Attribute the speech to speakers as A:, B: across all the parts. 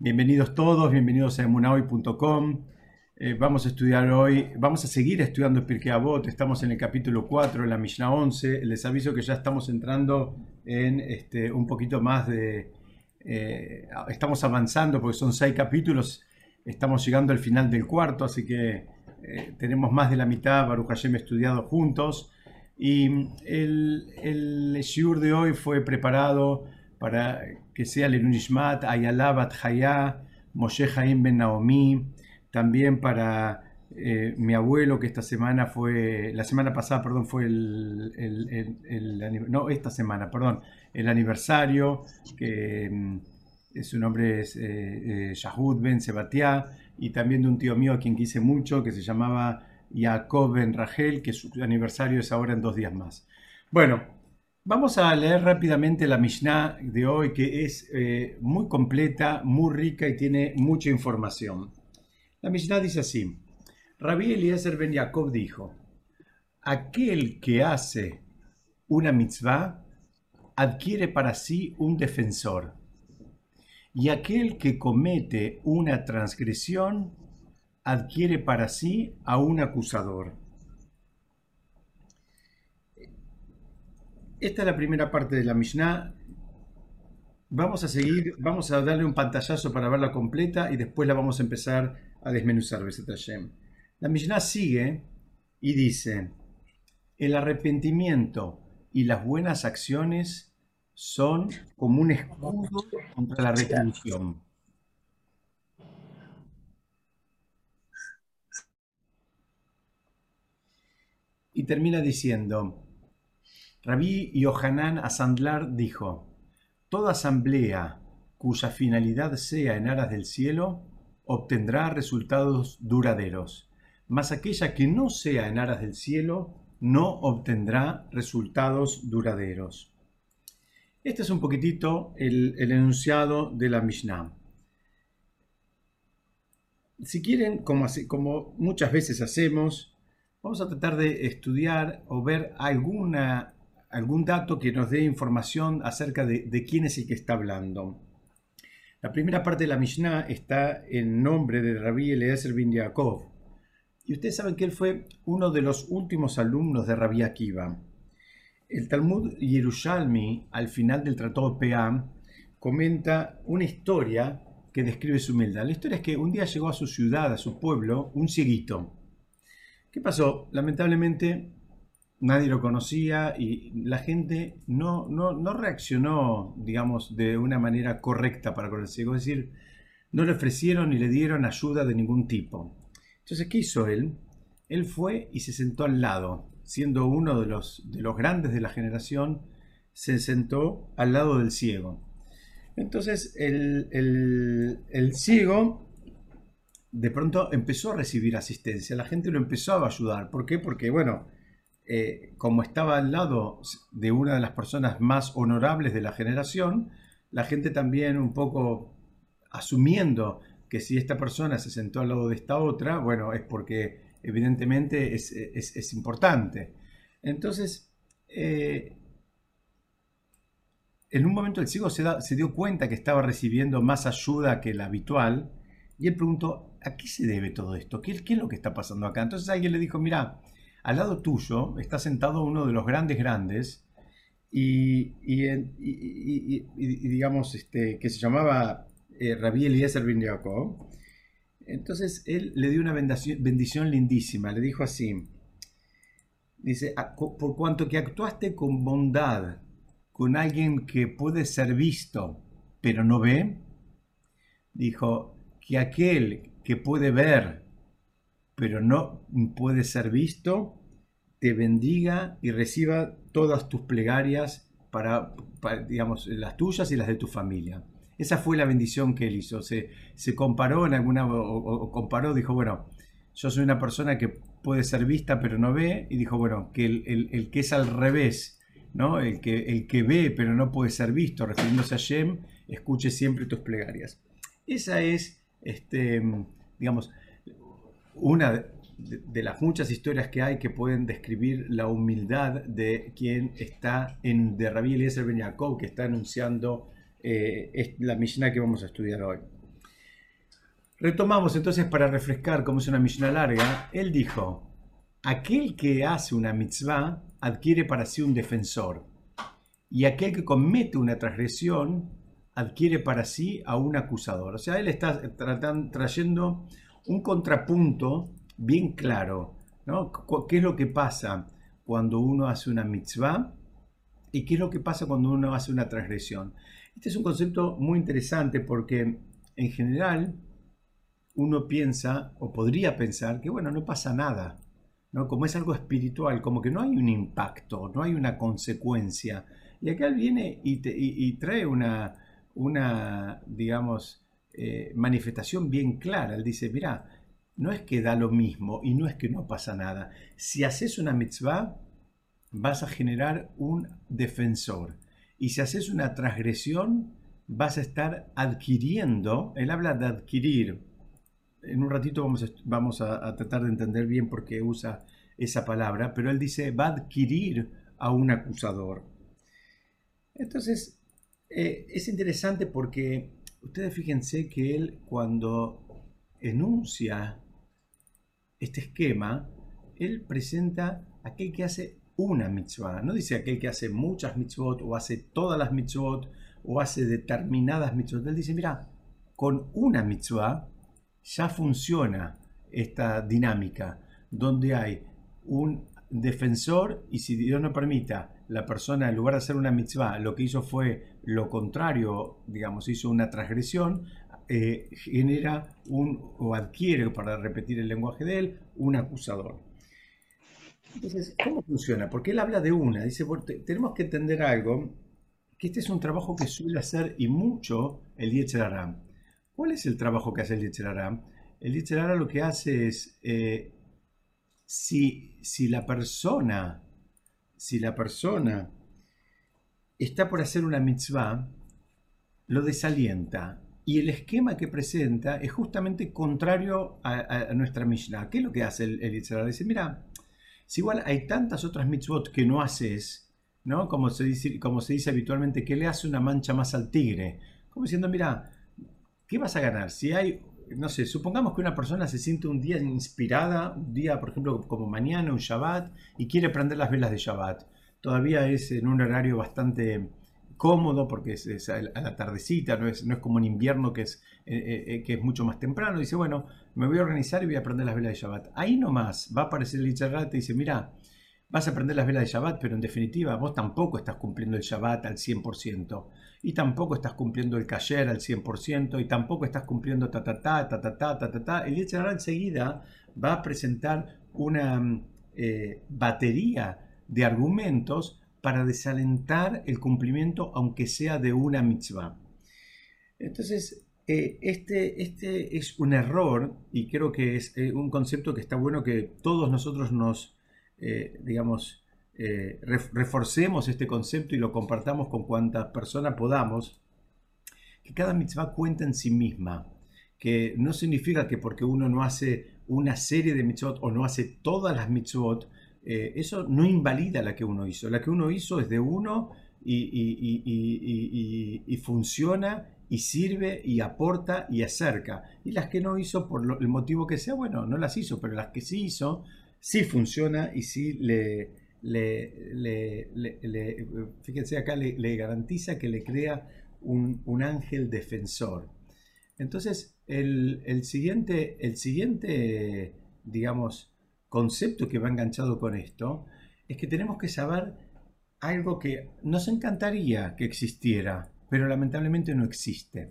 A: Bienvenidos todos, bienvenidos a emunahoy.com. Eh, vamos a estudiar hoy, vamos a seguir estudiando Pirkei Avot. Estamos en el capítulo 4, en la Mishnah 11. Les aviso que ya estamos entrando en este, un poquito más de... Eh, estamos avanzando porque son seis capítulos. Estamos llegando al final del cuarto, así que eh, tenemos más de la mitad, Baruch Hashem, estudiado juntos. Y el, el shiur de hoy fue preparado para que sea Lenunishmat, Ayala Bat Moshe Haim Ben Naomi, también para eh, mi abuelo, que esta semana fue, la semana pasada, perdón, fue el, no, esta semana, perdón, el aniversario, que mm, su nombre es eh, eh, Yahud Ben Sebatia, y también de un tío mío a quien quise mucho, que se llamaba Jacob Ben Rachel, que su aniversario es ahora en dos días más. Bueno, Vamos a leer rápidamente la Mishnah de hoy, que es eh, muy completa, muy rica y tiene mucha información. La Mishnah dice así: Rabbi Eliezer ben Jacob dijo: Aquel que hace una mitzvah adquiere para sí un defensor, y aquel que comete una transgresión adquiere para sí a un acusador. Esta es la primera parte de la Mishnah. Vamos a seguir, vamos a darle un pantallazo para verla completa y después la vamos a empezar a desmenuzar, La Mishnah sigue y dice, el arrepentimiento y las buenas acciones son como un escudo contra la retribución. Y termina diciendo, Rabí Yohanan Asandlar dijo, Toda asamblea cuya finalidad sea en aras del cielo obtendrá resultados duraderos, mas aquella que no sea en aras del cielo no obtendrá resultados duraderos. Este es un poquitito el, enunciado de la Mishnah. Si quieren, como, como muchas veces hacemos, vamos a tratar de estudiar o ver alguna algún dato que nos dé información acerca de, quién es el que está hablando. La primera parte de la Mishnah está en nombre de Rabbi Eliezer bin Yaakov. Y ustedes saben que él fue uno de los últimos alumnos de Rabbi Akiva. El Talmud Yerushalmi, al final del Tratado Peah, comenta una historia que describe su humildad. La historia es que un día llegó a su ciudad, a su pueblo, un cieguito. ¿Qué pasó? Lamentablemente nadie lo conocía y la gente no, no, reaccionó, digamos, de una manera correcta para con el ciego. Es decir, no le ofrecieron ni le dieron ayuda de ningún tipo. Entonces, ¿qué hizo él? Él fue y se sentó al lado, siendo uno de los, de los grandes de la generación, se sentó al lado del ciego. Entonces, el, el ciego de pronto empezó a recibir asistencia, la gente lo empezó a ayudar. ¿Por qué? Porque, bueno, eh, como estaba al lado de una de las personas más honorables de la generación, la gente también un poco asumiendo que si esta persona se sentó al lado de esta otra, bueno, es porque evidentemente es, importante. Entonces, eh, en un momento el ciego se, se, dio cuenta que estaba recibiendo más ayuda que la habitual y él preguntó, ¿a qué se debe todo esto? ¿Qué, qué es lo que está pasando acá? Entonces alguien le dijo, mira, al lado tuyo está sentado uno de los grandes grandes y, digamos este, que se llamaba eh, Rabbi Eliezer bin Yaakov. Entonces él le dio una bendición, lindísima, le dijo así, dice, ah, por cuanto que actuaste con bondad con alguien que puede ser visto pero no ve, dijo que aquel que puede ver pero no puede ser visto, te bendiga y reciba todas tus plegarias para, digamos, las tuyas y las de tu familia. Esa fue la bendición que él hizo. Se, comparó en alguna, o, comparó, dijo, bueno, yo soy una persona que puede ser vista pero no ve, y dijo, bueno, que el, que es al revés, ¿no? El que, el que ve pero no puede ser visto, refiriéndose a Shem, escuche siempre tus plegarias. Esa es, este, digamos, una de, las muchas historias que hay que pueden describir la humildad de quien está en de Rabbi Eliezer Ben Yaakov, que está anunciando eh, la Mishnah que vamos a estudiar hoy. Retomamos entonces para refrescar cómo es una Mishnah larga. Él dijo, aquel que hace una mitzvah adquiere para sí un defensor y aquel que comete una transgresión adquiere para sí a un acusador. O sea, él está trayendo un contrapunto bien claro. ¿no? ¿Qué es lo que pasa cuando uno hace una mitzvah y qué es lo que pasa cuando uno hace una transgresión? Este es un concepto muy interesante porque en general uno piensa o podría pensar que, bueno, no pasa nada, ¿no? Como es algo espiritual, como que no hay un impacto, no hay una consecuencia. Y acá él viene y, trae una, una digamos, eh, manifestación bien clara. Él dice, mira, no es que da lo mismo y no es que no pasa nada. Si haces una mitzvah, vas a generar un defensor. Y si haces una transgresión, vas a estar adquiriendo, él habla de adquirir, en un ratito vamos, a, vamos a, tratar de entender bien por qué usa esa palabra, pero él dice va a adquirir a un acusador. Entonces, eh, es interesante porque ustedes fíjense que él cuando enuncia este esquema, él presenta aquel que hace una mitzvah, no dice aquel que hace muchas mitzvot o hace todas las mitzvot o hace determinadas mitzvot. Él dice, mira, con una mitzvah ya funciona esta dinámica, donde hay un defensor y si Dios no permita, la persona en lugar de hacer una mitzvah, lo que hizo fue lo contrario, digamos, hizo una transgresión, eh, genera un, o adquiere, para repetir el lenguaje de él, un acusador. Entonces, ¿cómo funciona? Porque él habla de una, dice, tenemos que entender algo, que este es un trabajo que suele hacer y mucho el Yetzirah. ¿Cuál es el trabajo que hace el Yetzirah? El Yetzirah lo que hace es, eh, si, si, la persona, si la persona está por hacer una mitzvah, lo desalienta. Y el esquema que presenta es justamente contrario a, nuestra Mishnah. ¿Qué es lo que hace el, el Dice, mira, si igual hay tantas otras mitzvot que no haces, ¿no? Como se dice, habitualmente, que le hace una mancha más al tigre. Como diciendo, mira, ¿qué vas a ganar? Si hay, no sé, supongamos que una persona se siente un día inspirada, un día, por ejemplo, como mañana, un Shabbat, y quiere prender las velas de Shabbat. Todavía es en un horario bastante cómodo porque es, a la tardecita, no es, no es como en invierno que es, eh, eh, eh, que es mucho más temprano. Dice, bueno, me voy a organizar y voy a aprender las velas de Shabbat. Ahí nomás va a aparecer el Itzarrat y dice, mira, vas a aprender las velas de Shabbat, pero en definitiva vos tampoco estás cumpliendo el Shabbat al 100%, y tampoco estás cumpliendo el Kayer al 100%, y tampoco estás cumpliendo ta ta ta, ta ta ta, ta ta. El Itzarrat enseguida va a presentar una mm, batería de argumentos para desalentar el cumplimiento, aunque sea de una mitzvah. Entonces, eh, este, este es un error y creo que es eh, un concepto que está bueno que todos nosotros nos eh, digamos, reforcemos este concepto y lo compartamos con cuantas personas podamos, que cada mitzvah cuenta en sí misma, que no significa que porque uno no hace una serie de mitzvot o no hace todas las mitzvot, eh, eso no invalida la que uno hizo. La que uno hizo es de uno y, funciona y sirve y aporta y acerca. Y las que no hizo por el motivo que sea, bueno, no las hizo, pero las que sí hizo, sí funciona y sí le, fíjense acá, le, garantiza que le crea un, ángel defensor. Entonces, el, siguiente, el siguiente, digamos, concepto que va enganchado con esto es que tenemos que saber algo que nos encantaría que existiera, pero lamentablemente no existe.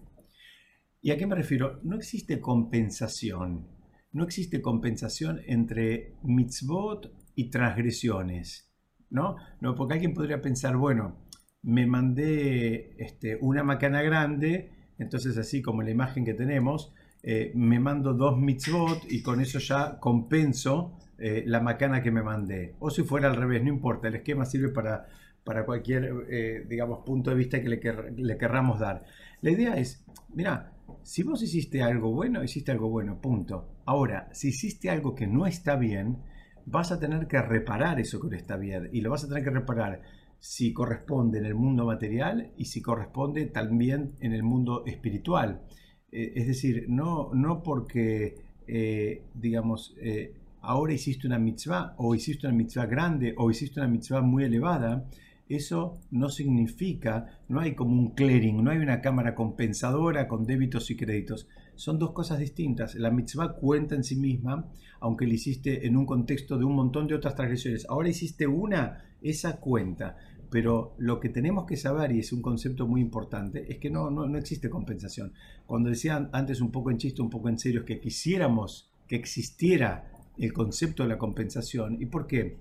A: ¿Y a qué me refiero? No existe compensación no existe compensación entre mitzvot y transgresiones, ¿no? no porque alguien podría pensar, bueno, me mandé este, una macana grande, entonces así como la imagen que tenemos, eh, me mando dos mitzvot y con eso ya compenso eh, la macana que me mandé. O si fuera al revés, no importa, el esquema sirve para, para cualquier, eh, digamos, punto de vista que le, le querramos dar. La idea es, mira, si vos hiciste algo bueno, hiciste algo bueno, punto. Ahora, si hiciste algo que no está bien, vas a tener que reparar eso que no está bien. Y lo vas a tener que reparar si corresponde en el mundo material y si corresponde también en el mundo espiritual. Eh, es decir, no, no porque, digamos, ahora hiciste una mitzvah o hiciste una mitzvah grande o hiciste una mitzvah muy elevada, eso no significa, no hay como un clearing, no hay una cámara compensadora con débitos y créditos. Son dos cosas distintas. La mitzvah cuenta en sí misma, aunque la hiciste en un contexto de un montón de otras transgresiones. Ahora hiciste una, esa cuenta. Pero lo que tenemos que saber, y es un concepto muy importante, es que no, no, no existe compensación. Cuando decía antes un poco en chiste, un poco en serio, es que quisiéramos que existiera el concepto de la compensación. ¿Y por qué?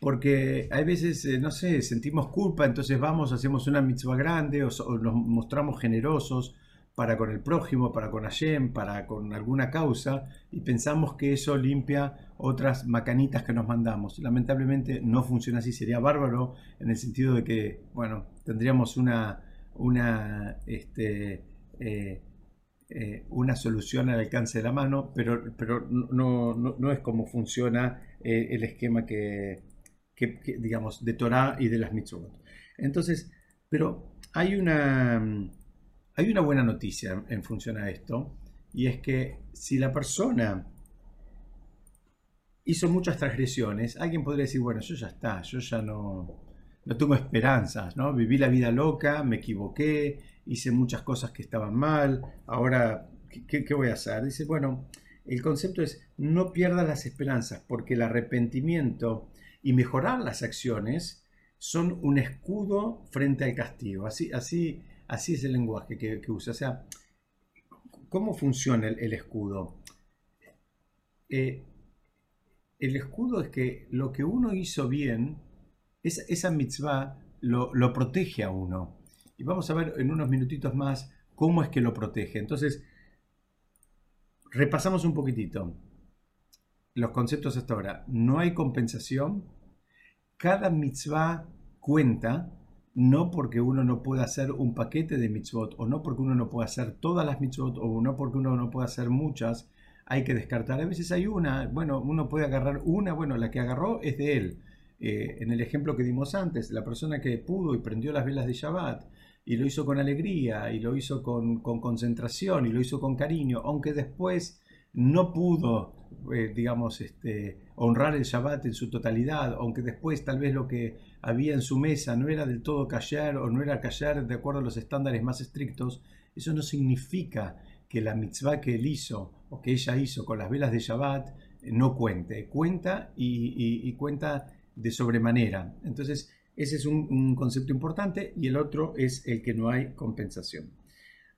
A: Porque hay veces, eh, no sé, sentimos culpa, entonces vamos, hacemos una mitzvah grande o, nos mostramos generosos para con el prójimo, para con Hashem, para con alguna causa, y pensamos que eso limpia otras macanitas que nos mandamos. Lamentablemente no funciona así, sería bárbaro en el sentido de que, bueno, tendríamos una, una, este, eh, eh, una solución al alcance de la mano, pero, pero no, no, es como funciona el esquema que, digamos, de Torah y de las mitzvot. Entonces, pero hay una, hay una buena noticia en función a esto, y es que si la persona hizo muchas transgresiones, alguien podría decir, bueno, yo ya está, yo ya no, no tengo esperanzas, ¿no? Viví la vida loca, me equivoqué, hice muchas cosas que estaban mal, ahora, ¿qué, qué voy a hacer? Dice, bueno, el concepto es no pierdas las esperanzas, porque el arrepentimiento y mejorar las acciones son un escudo frente al castigo. Así, así, así es el lenguaje que, usa. O sea, ¿cómo funciona el, escudo? Eh, el escudo es que lo que uno hizo bien, esa, mitzvah lo, lo, protege a uno. Y vamos a ver en unos minutitos más cómo es que lo protege. Entonces, repasamos un poquitito los conceptos hasta ahora. No hay compensación. Cada mitzvah cuenta, no porque uno no pueda hacer un paquete de mitzvot, o no porque uno no pueda hacer todas las mitzvot, o no porque uno no pueda hacer muchas, hay que descartar. A veces hay una, bueno, uno puede agarrar una, bueno, la que agarró es de él. Eh, en el ejemplo que dimos antes, la persona que pudo y prendió las velas de Shabbat, y lo hizo con alegría, y lo hizo con, con concentración, y lo hizo con cariño, aunque después no pudo, eh, digamos, este, honrar el Shabbat en su totalidad, aunque después tal vez lo que había en su mesa no era del todo callar o no era callar de acuerdo a los estándares más estrictos, eso no significa que la mitzvah que él hizo o que ella hizo con las velas de Shabbat eh, no cuente, cuenta y, cuenta de sobremanera. Entonces, ese es un concepto importante y el otro es el que no hay compensación.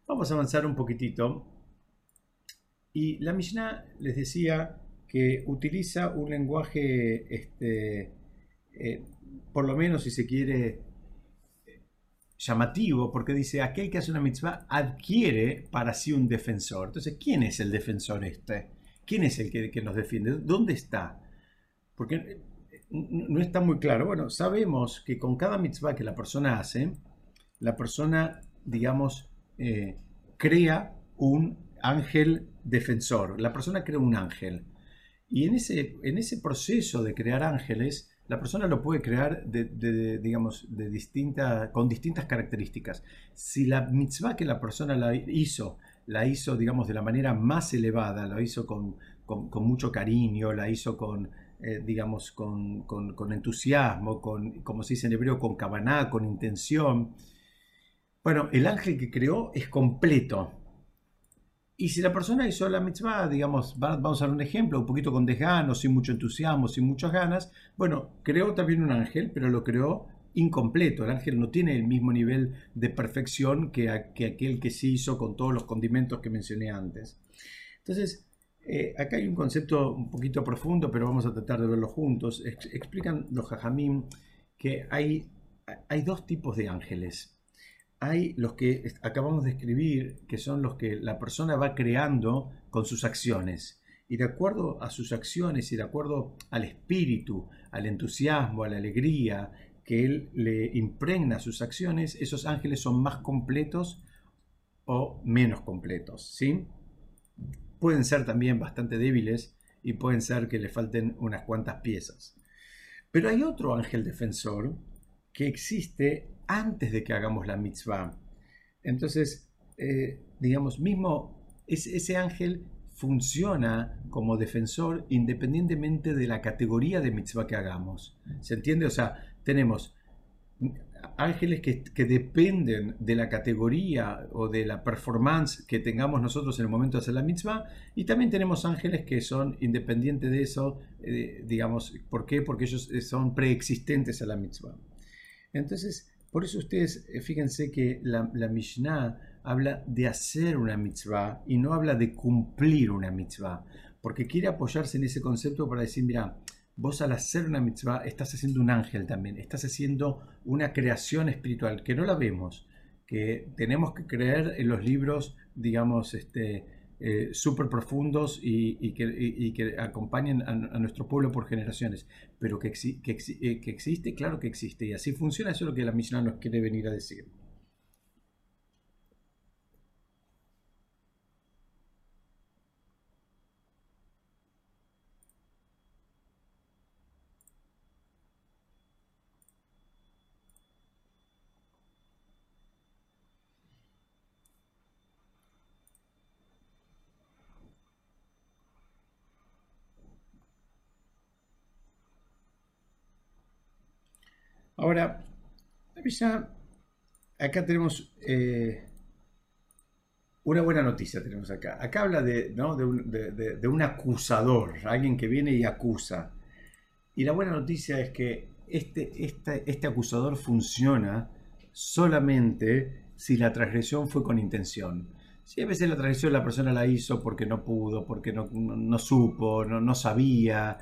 A: Vamos a avanzar un poquitito y la Mishnah les decía que utiliza un lenguaje, este, eh, por lo menos si se quiere, llamativo, porque dice, aquel que hace una mitzvah adquiere para sí un defensor. Entonces, ¿quién es el defensor este? ¿Quién es el que, que nos defiende? ¿Dónde está? Porque no está muy claro. Bueno, sabemos que con cada mitzvah que la persona hace, la persona, digamos, eh, crea un ángel defensor. La persona crea un ángel. Y en ese, en ese proceso de crear ángeles, la persona lo puede crear de, digamos, de distinta, con distintas características. Si la mitzvah que la persona la hizo, la hizo, digamos, de la manera más elevada, la hizo con, mucho cariño, la hizo con, eh, digamos, con, entusiasmo, con, como se dice en hebreo, con cabaná, con intención. Bueno, el ángel que creó es completo, y si la persona hizo la mitzvah, digamos, vamos a dar un ejemplo, un poquito con desgano, sin mucho entusiasmo, sin muchas ganas, bueno, creó también un ángel, pero lo creó incompleto. El ángel no tiene el mismo nivel de perfección que, aquel que se hizo con todos los condimentos que mencioné antes. Entonces, eh, acá hay un concepto un poquito profundo, pero vamos a tratar de verlo juntos. explican los jajamim que hay, hay dos tipos de ángeles hay los que acabamos de escribir, que son los que la persona va creando con sus acciones. Y de acuerdo a sus acciones y de acuerdo al espíritu, al entusiasmo, a la alegría que él le impregna a sus acciones, esos ángeles son más completos o menos completos. ¿sí? Pueden ser también bastante débiles y pueden ser que le falten unas cuantas piezas. Pero hay otro ángel defensor que existe antes de que hagamos la mitzvah. Entonces, eh, digamos, mismo ese ángel funciona como defensor independientemente de la categoría de mitzvah que hagamos. ¿Se entiende? O sea, tenemos ángeles que, dependen de la categoría o de la performance que tengamos nosotros en el momento de hacer la mitzvah, y también tenemos ángeles que son independientes de eso, eh, digamos, ¿por qué? Porque ellos eh, son preexistentes a la mitzvah. Entonces, por eso ustedes, eh, fíjense que la, la Mishnah habla de hacer una mitzvah y no habla de cumplir una mitzvah, porque quiere apoyarse en ese concepto para decir, mira, vos al hacer una mitzvah estás haciendo un ángel también, estás haciendo una creación espiritual que no la vemos, que tenemos que creer en los libros, digamos, este, eh, súper profundos y, que, acompañen a, nuestro pueblo por generaciones, pero que, eh, que, existe, claro que existe, y así funciona, eso es lo que la Mishnah nos quiere venir a decir. Ahora, ya acá tenemos eh, una buena noticia. Tenemos acá. Acá habla de, un, acusador, alguien que viene y acusa. Y la buena noticia es que este, este, este acusador funciona solamente si la transgresión fue con intención. Si a veces la transgresión la persona la hizo porque no pudo, porque no, supo, no sabía,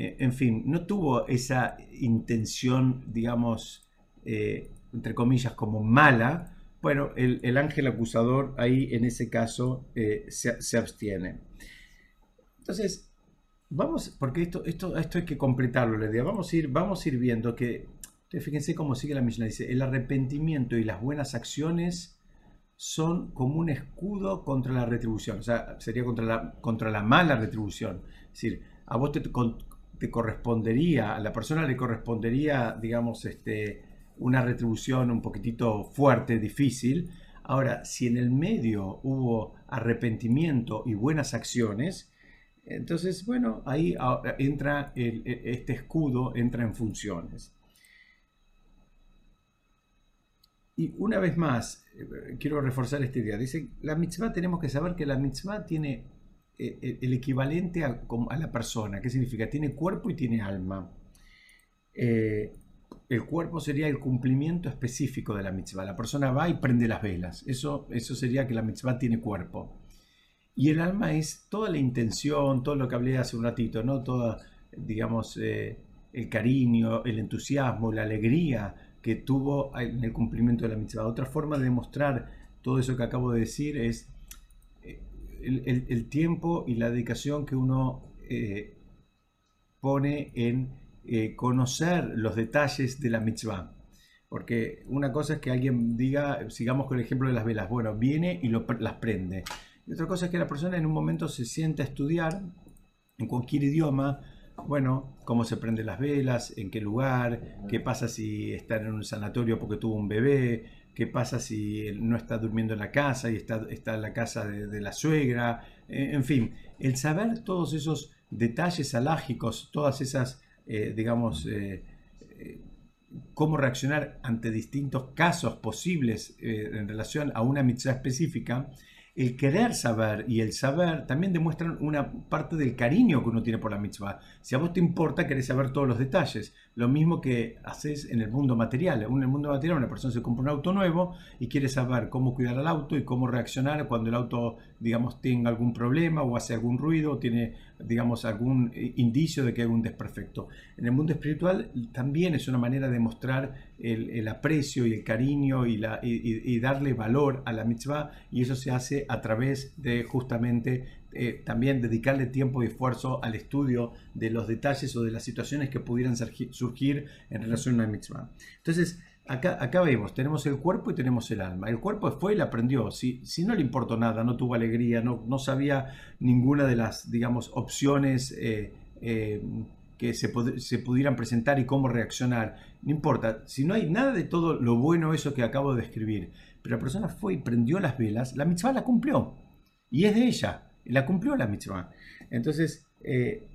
A: eh, en fin, no tuvo esa intención, digamos, eh, entre comillas, como mala, bueno, el, ángel acusador ahí en ese caso eh, se, abstiene. Entonces, vamos, porque esto, esto, esto hay que completarlo, le vamos a ir, vamos a ir viendo que, fíjense cómo sigue la Mishnah, dice, el arrepentimiento y las buenas acciones son como un escudo contra la retribución, o sea, sería contra la, contra la mala retribución. Es decir, a vos te, te correspondería, a la persona le correspondería, digamos, este, una retribución un poquitito fuerte, difícil. Ahora, si en el medio hubo arrepentimiento y buenas acciones, entonces, bueno, ahí ah, entra e, este escudo, entra en funciones. Y una vez más, eh, quiero reforzar esta idea. Dice, la mitzvah tenemos que saber que la mitzvah tiene el equivalente a, la persona. ¿Qué significa? Tiene cuerpo y tiene alma. Eh, el cuerpo sería el cumplimiento específico de la mitzvah. La persona va y prende las velas. Eso, eso sería que la mitzvah tiene cuerpo. Y el alma es toda la intención, todo lo que hablé hace un ratito, ¿no? Toda, digamos, el cariño, el entusiasmo, la alegría que tuvo en el cumplimiento de la mitzvah. Otra forma de demostrar todo eso que acabo de decir es el, tiempo y la dedicación que uno eh, pone en eh, conocer los detalles de la mitzvah. Porque una cosa es que alguien diga, sigamos con el ejemplo de las velas, bueno, viene y las prende. Y otra cosa es que la persona en un momento se sienta a estudiar en cualquier idioma, bueno, cómo se prenden las velas, en qué lugar, qué pasa si está en un sanatorio porque tuvo un bebé, qué pasa si no está durmiendo en la casa y está, está en la casa de, la suegra, eh, en fin, el saber todos esos detalles alágicos, todas esas, eh, digamos, eh, cómo reaccionar ante distintos casos posibles en relación a una mitzvah específica, el querer saber y el saber también demuestran una parte del cariño que uno tiene por la mitzvah. Si a vos te importa, querés saber todos los detalles. Lo mismo que haces en el mundo material. En el mundo material una persona se compra un auto nuevo y quiere saber cómo cuidar al auto y cómo reaccionar cuando el auto, digamos, tenga algún problema o hace algún ruido o tiene, digamos, algún indicio de que hay un desperfecto. En el mundo espiritual también es una manera de mostrar el, aprecio y el cariño y, la, y darle valor a la mitzvah y eso se hace a través de justamente eh, también dedicarle tiempo y esfuerzo al estudio de los detalles o de las situaciones que pudieran surgir en relación a una mitzvah. Entonces, acá, vemos, tenemos el cuerpo y tenemos el alma. El cuerpo fue y le aprendió. Si, si no le importó nada, no tuvo alegría, no, no sabía ninguna de las, digamos, opciones eh, eh, que se, se, pudieran presentar y cómo reaccionar. No importa, si no hay nada de todo lo bueno eso que acabo de describir, pero la persona fue y prendió las velas, la mitzvah la cumplió. Y es de ella, la cumplió la mitzvah. Entonces, eh,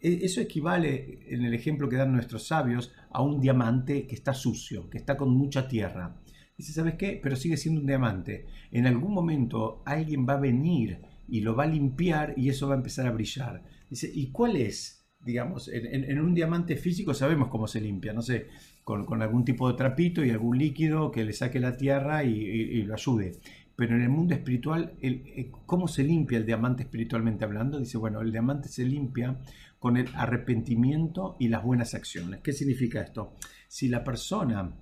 A: eso equivale, en el ejemplo que dan nuestros sabios, a un diamante que está sucio, que está con mucha tierra. Dice, ¿sabes qué? Pero sigue siendo un diamante. En algún momento alguien va a venir y lo va a limpiar y eso va a empezar a brillar. Dice, ¿y cuál es? Digamos, en, un diamante físico sabemos cómo se limpia, no sé, con, algún tipo de trapito y algún líquido que le saque la tierra y, lo ayude. Pero en el mundo espiritual, el, ¿cómo se limpia el diamante espiritualmente hablando? Dice, bueno, el diamante se limpia con el arrepentimiento y las buenas acciones. ¿Qué significa esto? Si la persona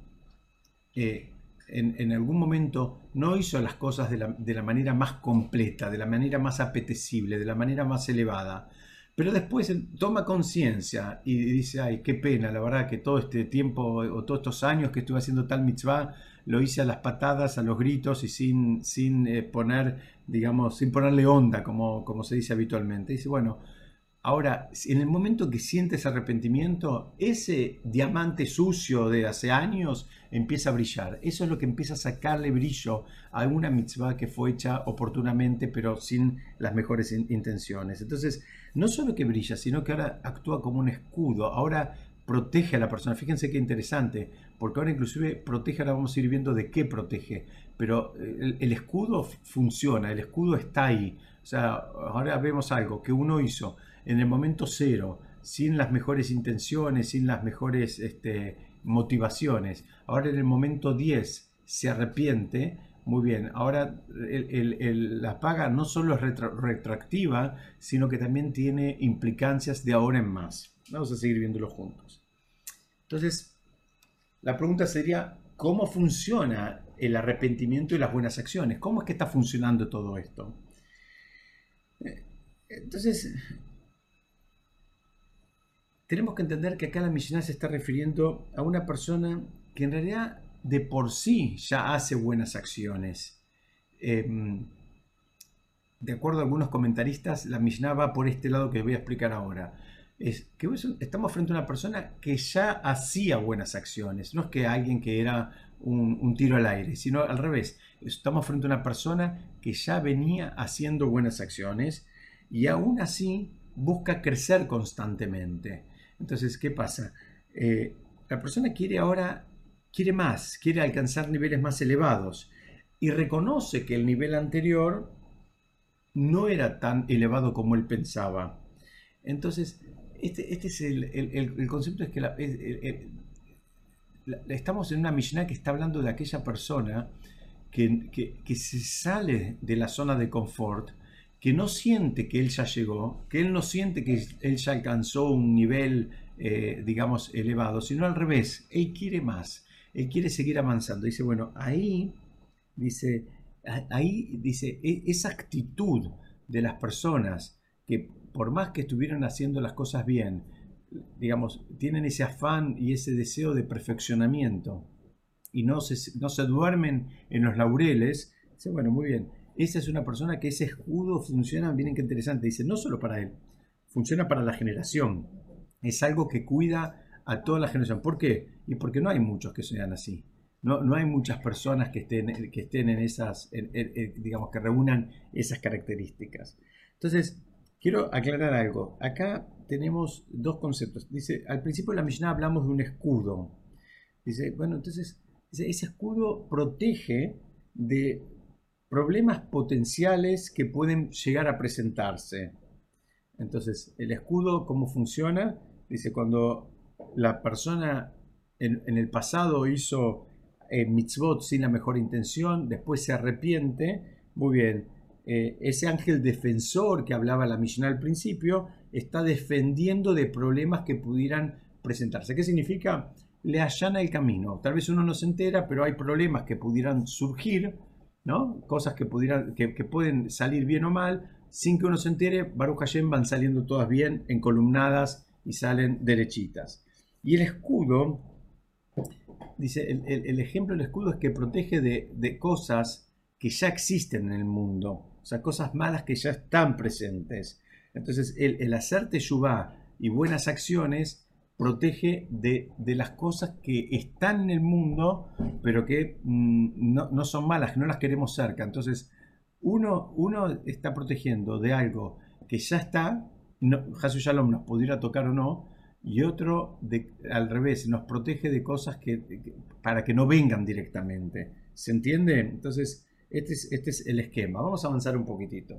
A: eh, en, algún momento no hizo las cosas de la, manera más completa, de la manera más apetecible, de la manera más elevada, pero después toma conciencia y dice, ay, qué pena, la verdad que todo este tiempo o todos estos años que estuve haciendo tal mitzvah, lo hice a las patadas, a los gritos y sin, sin eh, poner, digamos, sin ponerle onda, como, como se dice habitualmente. Dice, bueno, Ahora, en el momento que sientes arrepentimiento, ese diamante sucio de hace años empieza a brillar. Eso es lo que empieza a sacarle brillo a una mitzvah que fue hecha oportunamente, pero sin las mejores intenciones. Entonces, no solo que brilla, sino que ahora actúa como un escudo. Ahora protege a la persona. Fíjense qué interesante, porque ahora inclusive protege, ahora vamos a ir viendo de qué protege, pero el, el escudo funciona, el escudo está ahí. O sea, ahora vemos algo que uno hizo en el momento cero, sin las mejores intenciones, sin las mejores este, motivaciones. Ahora en el momento 10 se arrepiente, muy bien, ahora la paga no solo es retroactiva, sino que también tiene implicancias de ahora en más. Vamos a seguir viéndolo juntos. Entonces, la pregunta sería, ¿cómo funciona el arrepentimiento y las buenas acciones? ¿Cómo es que está funcionando todo esto? Eh, entonces, tenemos que entender que acá la Mishnah se está refiriendo a una persona que en realidad de por sí ya hace buenas acciones. Em, de acuerdo a algunos comentaristas, la Mishnah va por este lado que voy a explicar ahora. Es que estamos frente a una persona que ya hacía buenas acciones, no es que alguien que era un, tiro al aire, sino al revés. Estamos frente a una persona que ya venía haciendo buenas acciones y aún así busca crecer constantemente. Entonces, ¿qué pasa? Eh, la persona quiere ahora, quiere más, quiere alcanzar niveles más elevados y reconoce que el nivel anterior no era tan elevado como él pensaba. Entonces, este, este es el, concepto, es que estamos en una Mishnah que está hablando de aquella persona que, que, se sale de la zona de confort, que no siente que él ya llegó, que él no siente que él ya alcanzó un nivel, eh, digamos, elevado, sino al revés, él quiere más, él quiere seguir avanzando. Dice, bueno, ahí, dice, ahí, dice, e, esa actitud de las personas que por más que estuvieran haciendo las cosas bien, digamos, tienen ese afán y ese deseo de perfeccionamiento y no se, no se duermen en los laureles, dice, bueno, muy bien, esa es una persona que ese escudo funciona, miren qué interesante, dice, no solo para él, funciona para la generación. Es algo que cuida a toda la generación. ¿Por qué? Y porque no hay muchos que sean así. No, no hay muchas personas que estén, que estén en esas, digamos, que reúnan esas características. Entonces, quiero aclarar algo. Acá tenemos dos conceptos. Dice, al principio de la Mishnah hablamos de un escudo. Dice, bueno, entonces, ese escudo protege de problemas potenciales que pueden llegar a presentarse. Entonces, el escudo, ¿cómo funciona? Dice, cuando la persona en, el pasado hizo eh, mitzvot sin la mejor intención, después se arrepiente, muy bien, eh, ese ángel defensor que hablaba la Mishnah al principio, está defendiendo de problemas que pudieran presentarse. ¿Qué significa? Le allana el camino. Tal vez uno no se entera, pero hay problemas que pudieran surgir Cosas que, pudieran, que, pueden salir bien o mal, sin que uno se entere, Baruch Hashem van saliendo todas bien, encolumnadas y salen derechitas. Y el escudo, dice, el, ejemplo del escudo es que protege de, cosas que ya existen en el mundo, o sea, cosas malas que ya están presentes. Entonces, el, el hacer y buenas acciones protege de, las cosas que están en el mundo, pero que mm, no, son malas, que no las queremos cerca. Entonces, uno, uno está protegiendo de algo que ya está, no, Shalom nos pudiera tocar o no, y otro al revés, nos protege de cosas que, para que no vengan directamente. ¿Se entiende? Entonces, este es, este es el esquema. Vamos a avanzar un poquitito.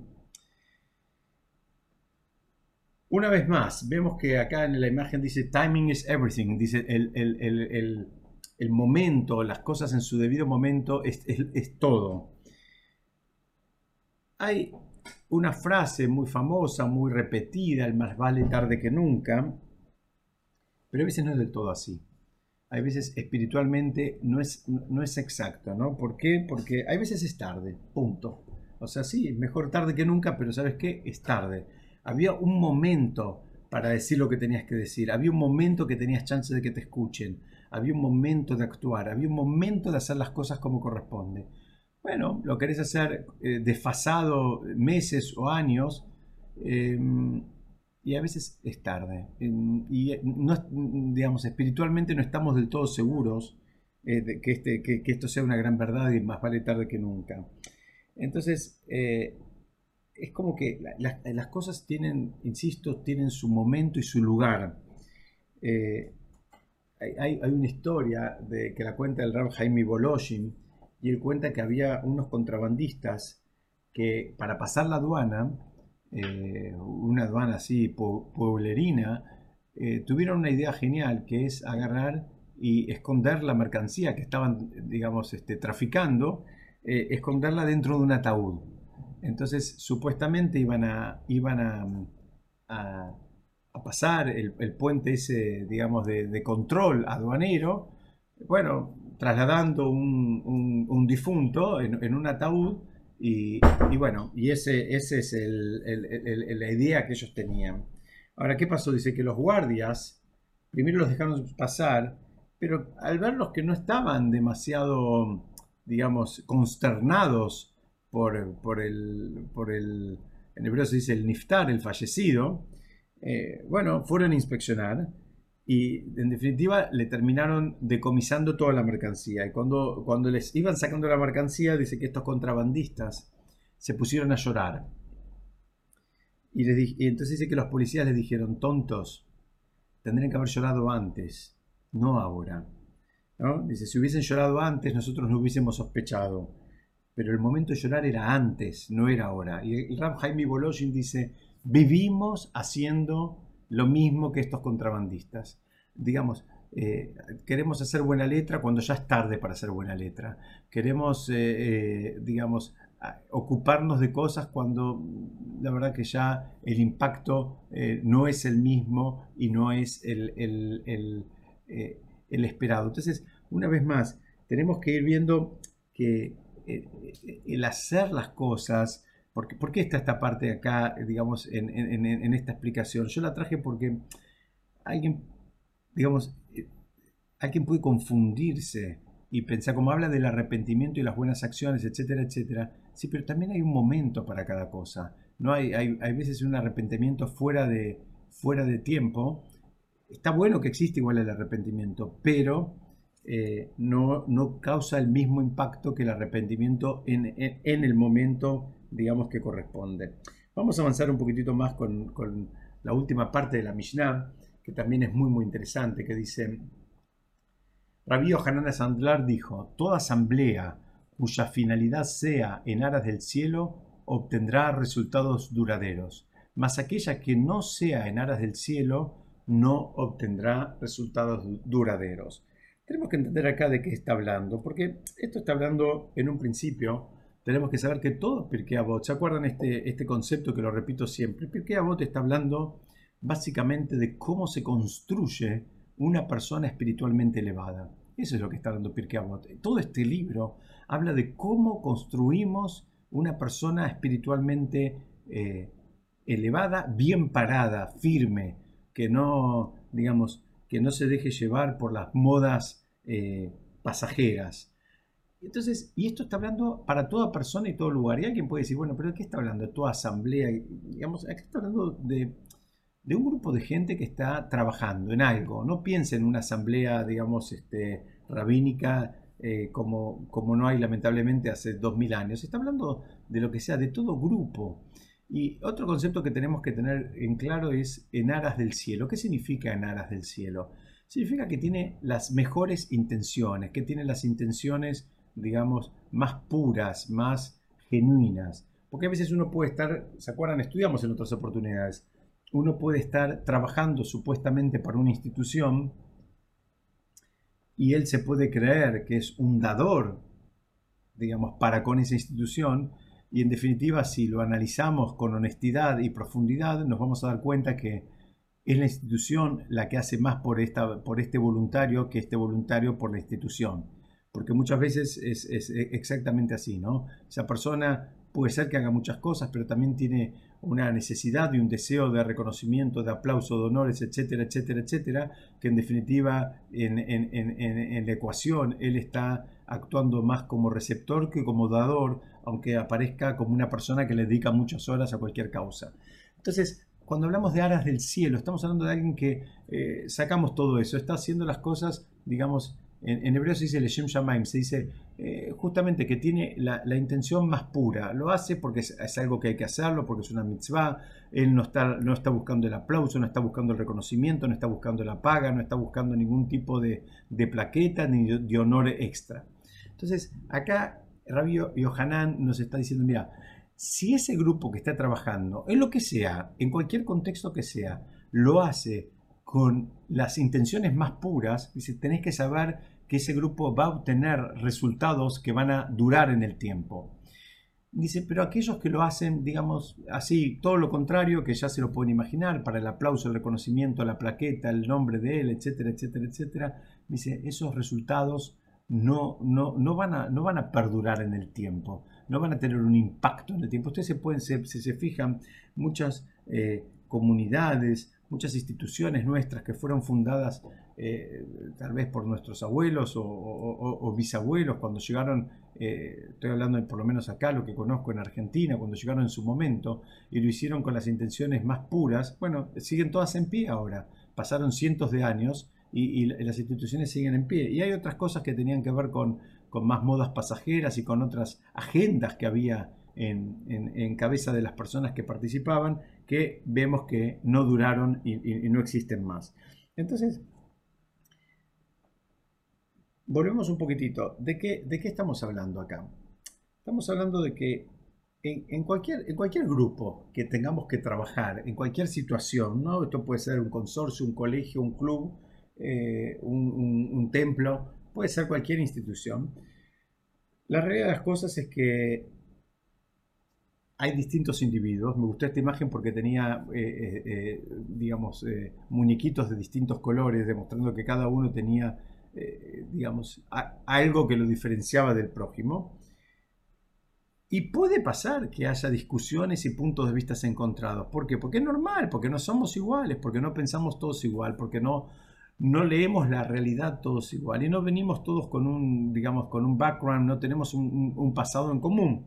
A: Una vez más, vemos que acá en la imagen dice timing is everything, dice el, momento, las cosas en su debido momento es, todo. Hay una frase muy famosa, muy repetida, el más vale tarde que nunca, pero a veces no es del todo así. Hay veces espiritualmente no es, no es exacto, ¿no? ¿Por qué? Porque hay veces es tarde, punto. O sea, sí, mejor tarde que nunca, pero ¿sabes qué? Es tarde había un momento para decir lo que tenías que decir, había un momento que tenías chance de que te escuchen, había un momento de actuar, había un momento de hacer las cosas como corresponde. Bueno, lo querés hacer eh, desfasado meses o años em, y a veces es tarde. Y eh, no, digamos, espiritualmente no estamos del todo seguros eh, de que, este, que, esto sea una gran verdad y más vale tarde que nunca. Entonces, es como que las cosas tienen, insisto, tienen su momento y su lugar. Eh, hay, una historia de, que la cuenta el Rab Jaime Boloshin y él cuenta que había unos contrabandistas que para pasar la aduana, eh, una aduana así pueblerina, eh, tuvieron una idea genial que es agarrar y esconder la mercancía que estaban, digamos, este, traficando, esconderla dentro de un ataúd. Entonces, supuestamente iban a, iban a, pasar el, puente ese, digamos, de, control aduanero, bueno, trasladando un, difunto en, un ataúd y, bueno, y ese, ese es la idea que ellos tenían. Ahora, ¿qué pasó? Dice que los guardias primero los dejaron pasar, pero al verlos que no estaban demasiado, digamos, consternados por, el, por el, en hebreo se dice el niftar, el fallecido, eh, bueno, fueron a inspeccionar y en definitiva le terminaron decomisando toda la mercancía. Y cuando, cuando les iban sacando la mercancía, dice que estos contrabandistas se pusieron a llorar. Y, les entonces dice que los policías les dijeron, tontos, tendrían que haber llorado antes, no ahora. ¿No? Dice, si hubiesen llorado antes, nosotros no hubiésemos sospechado pero el momento de llorar era antes, no era ahora. Y el Rab Jaime dice, vivimos haciendo lo mismo que estos contrabandistas. Digamos, eh, queremos hacer buena letra cuando ya es tarde para hacer buena letra. Queremos, eh, eh, digamos, ocuparnos de cosas cuando la verdad que ya el impacto no es el mismo y no es el, el, el esperado. Entonces, una vez más, tenemos que ir viendo que el hacer las cosas, ¿por qué está esta parte acá, digamos, en, esta explicación? Yo la traje porque alguien, digamos, eh, alguien puede confundirse y pensar, como habla del arrepentimiento y las buenas acciones, etcétera, etcétera. Sí, pero también hay un momento para cada cosa. No hay, hay, veces un arrepentimiento fuera de, fuera de tiempo. Está bueno que existe igual el arrepentimiento, pero eh, no, no, causa el mismo impacto que el arrepentimiento en, el momento, digamos, que corresponde. Vamos a avanzar un poquitito más con, la última parte de la Mishnah, que también es muy, muy interesante, que dice, Rabí Hanan Sandlar dijo, toda asamblea cuya finalidad sea en aras del cielo obtendrá resultados duraderos, mas aquella que no sea en aras del cielo no obtendrá resultados duraderos. Tenemos que entender acá de qué está hablando, porque esto está hablando en un principio, tenemos que saber que todo Pirkei Avot, ¿se acuerdan este, este concepto que lo repito siempre? Pirkei Avot está hablando básicamente de cómo se construye una persona espiritualmente elevada. Eso es lo que está hablando Pirkei Avot. Todo este libro habla de cómo construimos una persona espiritualmente eh, elevada, bien parada, firme, que no, digamos, que no se deje llevar por las modas eh, pasajeras. Entonces, y esto está hablando para toda persona y todo lugar. Y alguien puede decir, bueno, pero ¿de qué está hablando? ¿De toda asamblea? Digamos, aquí está hablando de, un grupo de gente que está trabajando en algo. No piense en una asamblea, digamos, este, rabínica eh, como, como no hay lamentablemente hace dos mil años. Está hablando de lo que sea, de todo grupo. Y otro concepto que tenemos que tener en claro es en aras del cielo. ¿Qué significa en aras del cielo? Significa que tiene las mejores intenciones, que tiene las intenciones, digamos, más puras, más genuinas. Porque a veces uno puede estar, ¿se acuerdan? Estudiamos en otras oportunidades. Uno puede estar trabajando supuestamente para una institución y él se puede creer que es un dador, digamos, para con esa institución, y en definitiva, si lo analizamos con honestidad y profundidad, nos vamos a dar cuenta que es la institución la que hace más por, esta, por este voluntario que este voluntario por la institución. Porque muchas veces es, es exactamente así, ¿no? Esa persona puede ser que haga muchas cosas, pero también tiene una necesidad y un deseo de reconocimiento, de aplauso, de honores, etcétera, etcétera, etcétera, que en definitiva en, la ecuación él está actuando más como receptor que como dador, aunque aparezca como una persona que le dedica muchas horas a cualquier causa. Entonces, cuando hablamos de aras del cielo, estamos hablando de alguien que eh, sacamos todo eso, está haciendo las cosas, digamos, en, hebreo se dice Leshem Shamaim, se dice eh, justamente que tiene la, intención más pura. Lo hace porque es, algo que hay que hacerlo, porque es una mitzvah. Él no está, no está buscando el aplauso, no está buscando el reconocimiento, no está buscando la paga, no está buscando ningún tipo de, plaqueta ni de, honor extra. Entonces, acá Rabio Yohanan nos está diciendo, mira, si ese grupo que está trabajando, en lo que sea, en cualquier contexto que sea, lo hace con las intenciones más puras, dice, tenés que saber que ese grupo va a obtener resultados que van a durar en el tiempo. Dice, pero aquellos que lo hacen, digamos, así, todo lo contrario, que ya se lo pueden imaginar, para el aplauso, el reconocimiento, la plaqueta, el nombre de él, etcétera, etcétera, etcétera, dice, esos resultados no, no, no, van, a, no van a perdurar en el tiempo, no van a tener un impacto en el tiempo. Ustedes se pueden, si se, fijan, muchas eh, comunidades, muchas instituciones nuestras que fueron fundadas eh, tal vez por nuestros abuelos o, bisabuelos cuando llegaron, eh, estoy hablando por lo menos acá, lo que conozco en Argentina, cuando llegaron en su momento y lo hicieron con las intenciones más puras, bueno, siguen todas en pie ahora. Pasaron cientos de años y, las instituciones siguen en pie. Y hay otras cosas que tenían que ver con, con más modas pasajeras y con otras agendas que había en, cabeza de las personas que participaban que vemos que no duraron y, no existen más. Entonces, volvemos un poquitito. ¿De qué, ¿De qué estamos hablando acá? Estamos hablando de que en, cualquier, en cualquier grupo que tengamos que trabajar, en cualquier situación, ¿no? esto puede ser un consorcio, un colegio, un club, eh, un templo, puede ser cualquier institución. La realidad de las cosas es que hay distintos individuos. Me gustó esta imagen porque tenía, eh, eh, eh, digamos, muñequitos de distintos colores, demostrando que cada uno tenía, digamos, algo que lo diferenciaba del prójimo. Y puede pasar que haya discusiones y puntos de vista encontrados. ¿Por qué? Porque es normal, porque no somos iguales, porque no pensamos todos igual, porque no, no leemos la realidad todos igual y no venimos todos con un, digamos, con un background, no tenemos un pasado en común.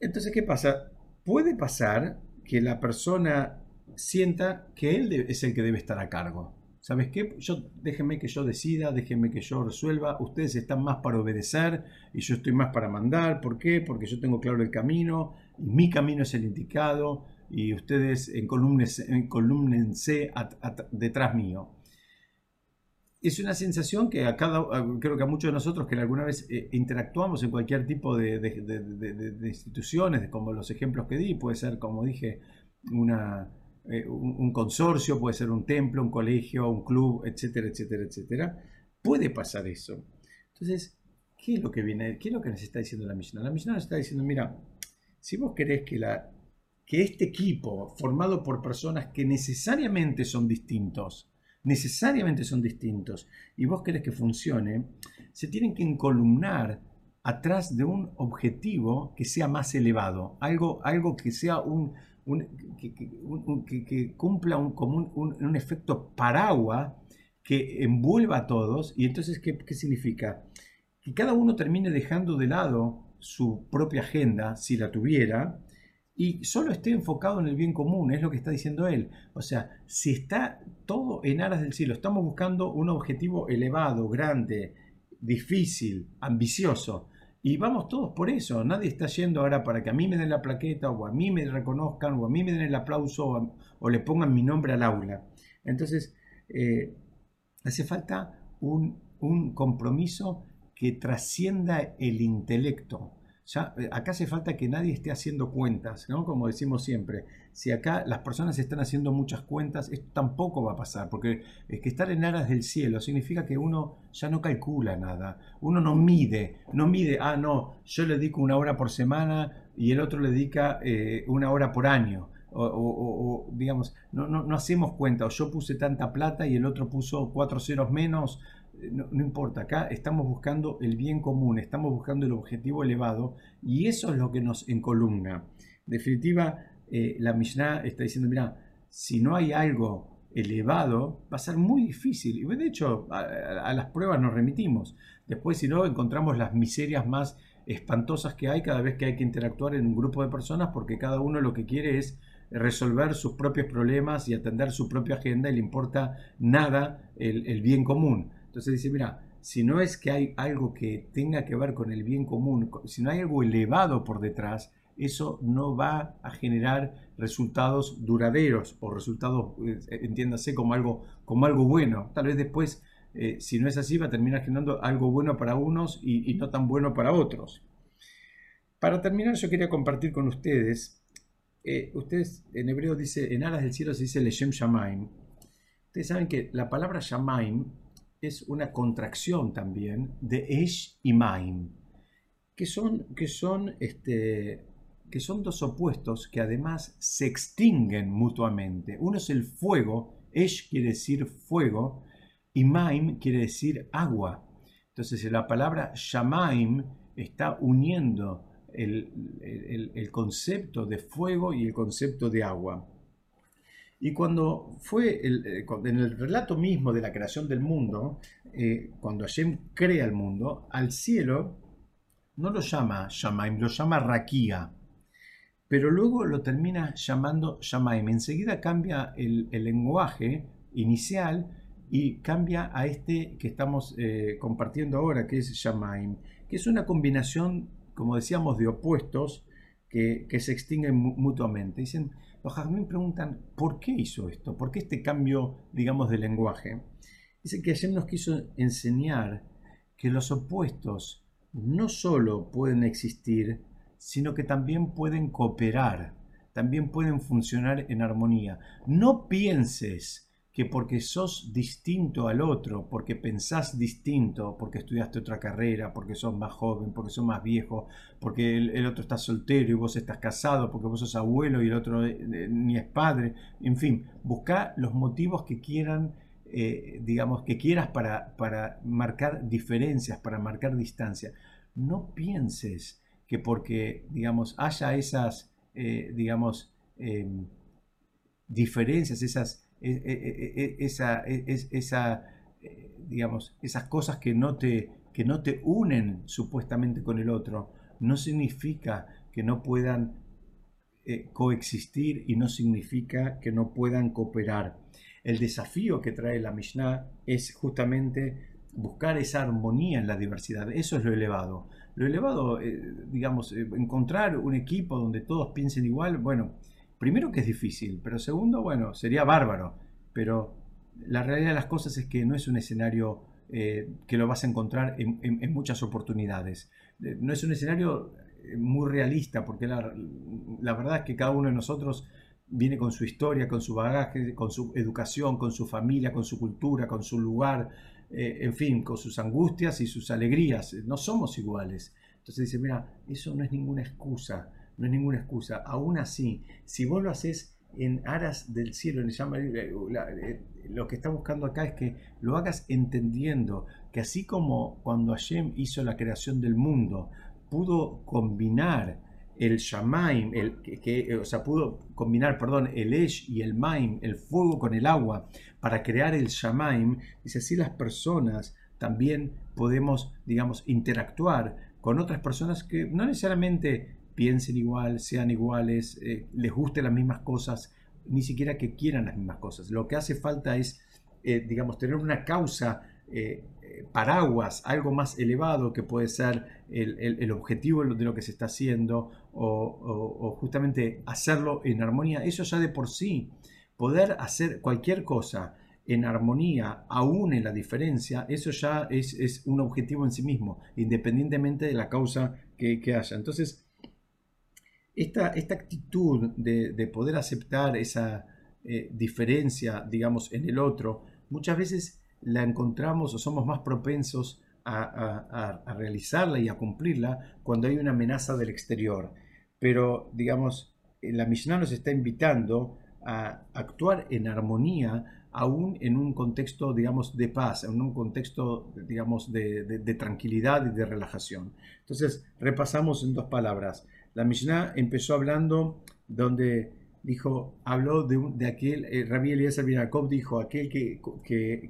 A: Entonces, ¿qué pasa? Puede pasar que la persona sienta que él es el que debe estar a cargo. ¿Sabes qué? Yo, déjenme que yo decida, déjenme que yo resuelva. Ustedes están más para obedecer y yo estoy más para mandar. ¿Por qué? Porque yo tengo claro el camino y mi camino es el indicado y ustedes encolumnense detrás mío es una sensación que a cada, creo que a muchos de nosotros que alguna vez eh, interactuamos en cualquier tipo de, instituciones, como los ejemplos que di, puede ser, como dije, una, eh, un, consorcio, puede ser un templo, un colegio, un club, etcétera, etcétera, etcétera. Puede pasar eso. Entonces, ¿qué es lo que viene? ¿Qué es lo que nos está diciendo la misión? La misión nos está diciendo, mira, si vos querés que, la, que este equipo, formado por personas que necesariamente son distintos, necesariamente son distintos y vos querés que funcione, se tienen que encolumnar atrás de un objetivo que sea más elevado, algo, algo que sea un, que, cumpla un, un, efecto paraguas que envuelva a todos. Y entonces, ¿qué, ¿qué significa? Que cada uno termine dejando de lado su propia agenda, si la tuviera, y solo esté enfocado en el bien común, es lo que está diciendo él. O sea, si está todo en aras del cielo, estamos buscando un objetivo elevado, grande, difícil, ambicioso, y vamos todos por eso, nadie está yendo ahora para que a mí me den la plaqueta o a mí me reconozcan o a mí me den el aplauso o, le pongan mi nombre al aula. Entonces, eh, hace falta un, un compromiso que trascienda el intelecto. Ya, eh, acá hace falta que nadie esté haciendo cuentas, ¿no? Como decimos siempre, si acá las personas están haciendo muchas cuentas, esto tampoco va a pasar, porque es que estar en aras del cielo significa que uno ya no calcula nada, uno no mide, no mide, ah, no, yo le dedico una hora por semana y el otro le dedica eh, una hora por año. O, digamos, no, no, no, hacemos cuenta, o yo puse tanta plata y el otro puso cuatro ceros menos, no, importa, acá estamos buscando el bien común, estamos buscando el objetivo elevado y eso es lo que nos encolumna. En definitiva, eh, la Mishnah está diciendo, mira, si no hay algo elevado, va a ser muy difícil. Y de hecho, a, las pruebas nos remitimos. Después, si no, encontramos las miserias más espantosas que hay cada vez que hay que interactuar en un grupo de personas porque cada uno lo que quiere es resolver sus propios problemas y atender su propia agenda y le importa nada el bien común. Entonces dice, mira, si no es que hay algo que tenga que ver con el bien común, si no hay algo elevado por detrás, eso no va a generar resultados duraderos o resultados, eh, entiéndase, como algo, como algo bueno. Tal vez después, eh, si no es así, va a terminar generando algo bueno para unos y, no tan bueno para otros. Para terminar, yo quería compartir con ustedes, eh, ustedes en hebreo dice, en alas del cielo se dice Leshem Shamaim. Ustedes saben que la palabra Shamaim es una contracción también de Esh y Maim, que son, que son, este, que son dos opuestos que además se extinguen mutuamente. Uno es el fuego, Esh quiere decir fuego, y Maim quiere decir agua. Entonces la palabra Shamaim está uniendo el concepto de fuego y el concepto de agua. Y cuando fue eh, en el relato mismo de la creación del mundo, eh, cuando Hashem crea el mundo, al cielo no lo llama Shamaim, lo llama Rakia, pero luego lo termina llamando Shamaim. Enseguida cambia el, lenguaje inicial y cambia a este que estamos eh, compartiendo ahora, que es Shamaim, que es una combinación, como decíamos, de opuestos que se extinguen mutuamente. Dicen, los jazmín preguntan, ¿por qué hizo esto? ¿Por qué este cambio, digamos, de lenguaje? Dice que Hashem nos quiso enseñar que los opuestos no solo pueden existir, sino que también pueden cooperar, también pueden funcionar en armonía. No pienses que porque sos distinto al otro, porque pensás distinto, porque estudiaste otra carrera, porque sos más joven, porque sos más viejo, porque el, otro está soltero y vos estás casado, porque vos sos abuelo y el otro eh, eh, ni es padre, en fin, busca los motivos que quieran, eh, digamos, que quieras para, para marcar diferencias, para marcar distancia. No pienses que porque, digamos, haya esas, digamos, em, diferencias, esas eh, digamos, esas cosas que no, te, que no te unen supuestamente con el otro, no significa que no puedan eh, coexistir y no significa que no puedan cooperar. El desafío que trae la Mishnah es justamente buscar esa armonía en la diversidad. Eso es lo elevado. Lo elevado, eh, digamos, encontrar un equipo donde todos piensen igual, bueno, primero que es difícil, pero segundo, bueno, sería bárbaro, pero la realidad de las cosas es que no es un escenario eh, que lo vas a encontrar en, muchas oportunidades. Eh, no es un escenario eh, muy realista, porque la, verdad es que cada uno de nosotros viene con su historia, con su bagaje, con su educación, con su familia, con su cultura, con su lugar, en fin, con sus angustias y sus alegrías. No somos iguales. Entonces dice, mira, eso no es ninguna excusa no es ninguna excusa. Aún así, si vos lo haces en aras del cielo, en eh, eh, lo que está buscando acá es que lo hagas entendiendo que así como cuando Hashem hizo la creación del mundo, pudo combinar el Shamaim, el, que, o sea, pudo combinar, perdón, el Esh y el Maim, el fuego con el agua, para crear el Shamaim, dice así las personas también podemos, digamos, interactuar con otras personas que no necesariamente piensen igual, sean iguales, eh, les gusten las mismas cosas, ni siquiera que quieran las mismas cosas. Lo que hace falta es, eh, digamos, tener una causa eh, paraguas, algo más elevado que puede ser el, objetivo de lo que se está haciendo o, justamente hacerlo en armonía. Eso ya de por sí, poder hacer cualquier cosa en armonía, aún en la diferencia, eso ya es, un objetivo en sí mismo, independientemente de la causa que, haya. Entonces, esta, esta actitud de, poder aceptar esa eh, diferencia, digamos, en el otro, muchas veces la encontramos o somos más propensos a, realizarla y a cumplirla cuando hay una amenaza del exterior. Pero, digamos, la Mishnah nos está invitando a actuar en armonía aún en un contexto, digamos, de paz, en un contexto, digamos, de, tranquilidad y de relajación. Entonces, repasamos en dos palabras. La Mishnah empezó hablando donde dijo, habló de, aquel, eh, Rabbi Eliezer Jacob dijo, aquel que,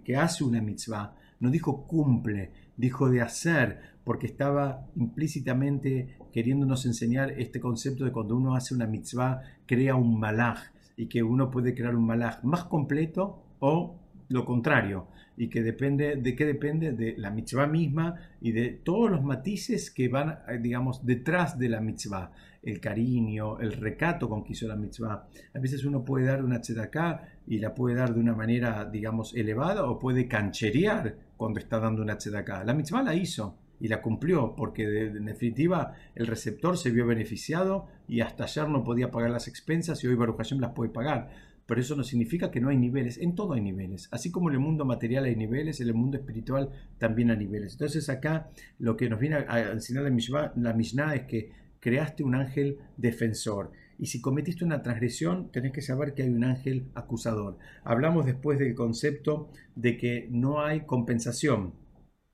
A: que, hace una mitzvah, no dijo cumple, dijo de hacer, porque estaba implícitamente queriéndonos enseñar este concepto de cuando uno hace una mitzvah, crea un malaj, y que uno puede crear un malaj más completo o lo contrario, y que depende, ¿de qué depende? De la mitzvah misma y de todos los matices que van, eh, digamos, detrás de la mitzvah. El cariño, el recato con que hizo la mitzvah. A veces uno puede dar una tzedaká y la puede dar de una manera, digamos, elevada o puede cancherear cuando está dando una tzedaká. La mitzvah la hizo y la cumplió porque de, en definitiva el receptor se vio beneficiado y hasta ayer no podía pagar las expensas y hoy Baruch Hashem las puede pagar pero eso no significa que no hay niveles. En todo hay niveles. Así como en el mundo material hay niveles, en el mundo espiritual también hay niveles. Entonces acá lo que nos viene a enseñar la Mishnah, es que creaste un ángel defensor. Y si cometiste una transgresión, tenés que saber que hay un ángel acusador. Hablamos después del concepto de que no hay compensación.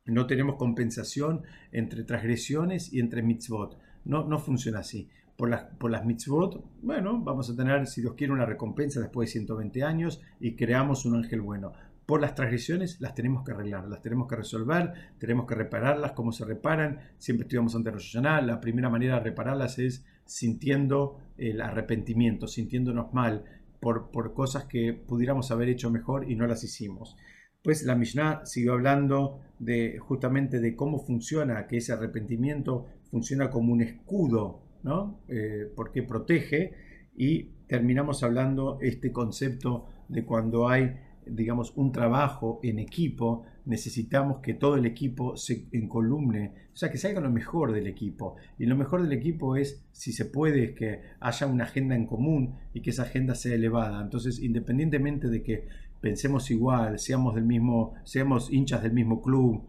A: No tenemos compensación entre transgresiones y entre mitzvot. No, no funciona así por las, por las mitzvot, bueno, vamos a tener, si Dios quiere, una recompensa después de 120 años y creamos un ángel bueno. Por las transgresiones las tenemos que arreglar, las tenemos que resolver, tenemos que repararlas, cómo se reparan. Siempre estudiamos ante Rosh La primera manera de repararlas es sintiendo el arrepentimiento, sintiéndonos mal por, por cosas que pudiéramos haber hecho mejor y no las hicimos. Pues la Mishnah siguió hablando de justamente de cómo funciona, que ese arrepentimiento funciona como un escudo ¿no? Eh, porque protege y terminamos hablando este concepto de cuando hay digamos un trabajo en equipo necesitamos que todo el equipo se encolumne o sea que salga lo mejor del equipo. Y lo mejor del equipo es si se puede que haya una agenda en común y que esa agenda sea elevada. Entonces independientemente de que pensemos igual seamos del mismo seamos hinchas del mismo club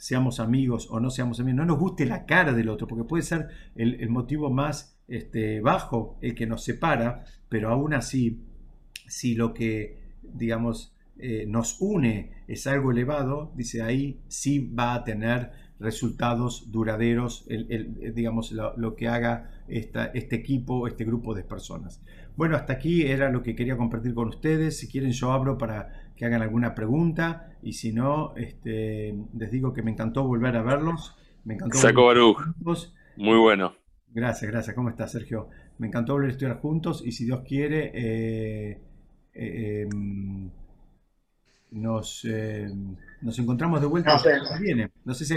A: seamos amigos o no seamos amigos, no nos guste la cara del otro, porque puede ser el, motivo más este, bajo el que nos separa, pero aún así, si lo que, digamos, eh, nos une es algo elevado, dice ahí sí va a tener resultados duraderos, el, digamos, lo, que haga esta, este equipo, este grupo de personas. Bueno, hasta aquí era lo que quería compartir con ustedes. Si quieren, yo abro para que hagan alguna pregunta y si no, este, les digo que me encantó volver a verlos. Me encantó
B: Saco Baruch. Muy bueno.
A: Gracias, gracias. ¿Cómo estás, Sergio? Me encantó volver a estudiar juntos y si Dios quiere, eh, eh, em, nos, em, nos encontramos de vuelta. No. Viene. No sé si